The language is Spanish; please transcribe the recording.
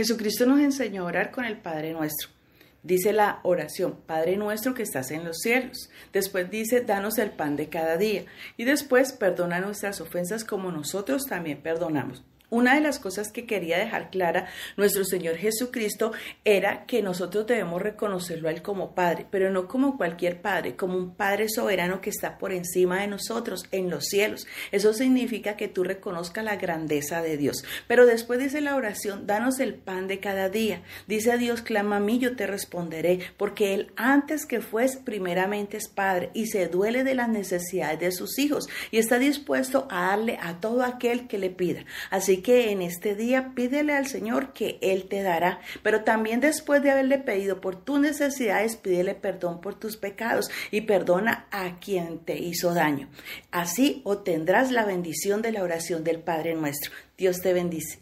Jesucristo nos enseñó a orar con el Padre nuestro. Dice la oración, Padre nuestro que estás en los cielos. Después dice, danos el pan de cada día. Y después, perdona nuestras ofensas como nosotros también perdonamos. Una de las cosas que quería dejar clara nuestro Señor Jesucristo era que nosotros debemos reconocerlo a Él como Padre, pero no como cualquier Padre, como un Padre soberano que está por encima de nosotros en los cielos. Eso significa que tú reconozcas la grandeza de Dios. Pero después dice la oración, danos el pan de cada día. Dice Dios, clama a mí, yo te responderé, porque Él antes que fues primeramente es Padre y se duele de las necesidades de sus hijos y está dispuesto a darle a todo aquel que le pida. Así que en este día pídele al Señor que Él te dará, pero también después de haberle pedido por tus necesidades, pídele perdón por tus pecados y perdona a quien te hizo daño. Así obtendrás la bendición de la oración del Padre nuestro. Dios te bendice.